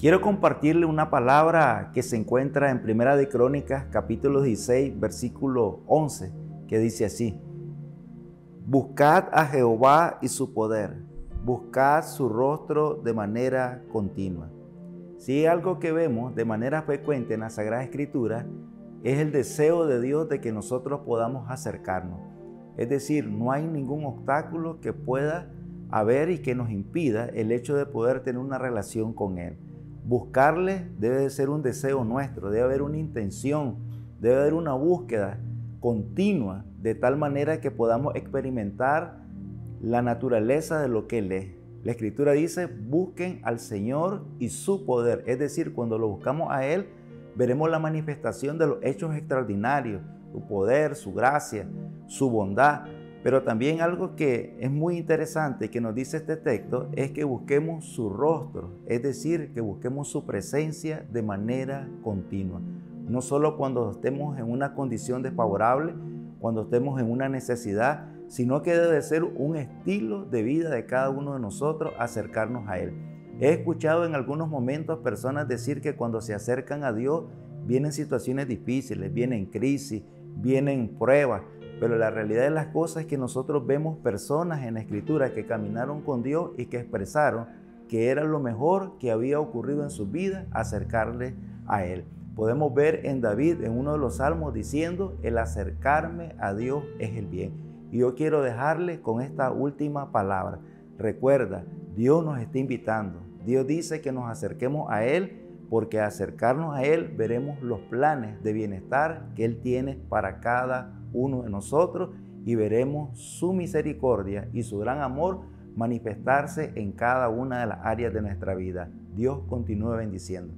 Quiero compartirle una palabra que se encuentra en Primera de Crónicas, capítulo 16, versículo 11, que dice así: Buscad a Jehová y su poder, buscad su rostro de manera continua. Si algo que vemos de manera frecuente en la Sagrada Escritura es el deseo de Dios de que nosotros podamos acercarnos. Es decir, no hay ningún obstáculo que pueda haber y que nos impida el hecho de poder tener una relación con Él. Buscarle debe de ser un deseo nuestro, debe haber una intención, debe haber una búsqueda continua, de tal manera que podamos experimentar la naturaleza de lo que Él es. La Escritura dice, busquen al Señor y su poder. Es decir, cuando lo buscamos a Él, veremos la manifestación de los hechos extraordinarios, su poder, su gracia, su bondad. Pero también algo que es muy interesante que nos dice este texto es que busquemos su rostro, es decir, que busquemos su presencia de manera continua. No solo cuando estemos en una condición desfavorable, cuando estemos en una necesidad, sino que debe ser un estilo de vida de cada uno de nosotros acercarnos a Él. He escuchado en algunos momentos personas decir que cuando se acercan a Dios vienen situaciones difíciles, vienen crisis, vienen pruebas, pero la realidad de las cosas es que nosotros vemos personas en la escritura que caminaron con Dios y que expresaron que era lo mejor que había ocurrido en su vida acercarle a Él. Podemos ver en David en uno de los salmos diciendo, el acercarme a Dios es el bien. Y yo quiero dejarle con esta última palabra. Recuerda, Dios nos está invitando. Dios dice que nos acerquemos a Él porque acercarnos a Él veremos los planes de bienestar que Él tiene para cada uno de nosotros y veremos su misericordia y su gran amor manifestarse en cada una de las áreas de nuestra vida. Dios continúe bendiciendo.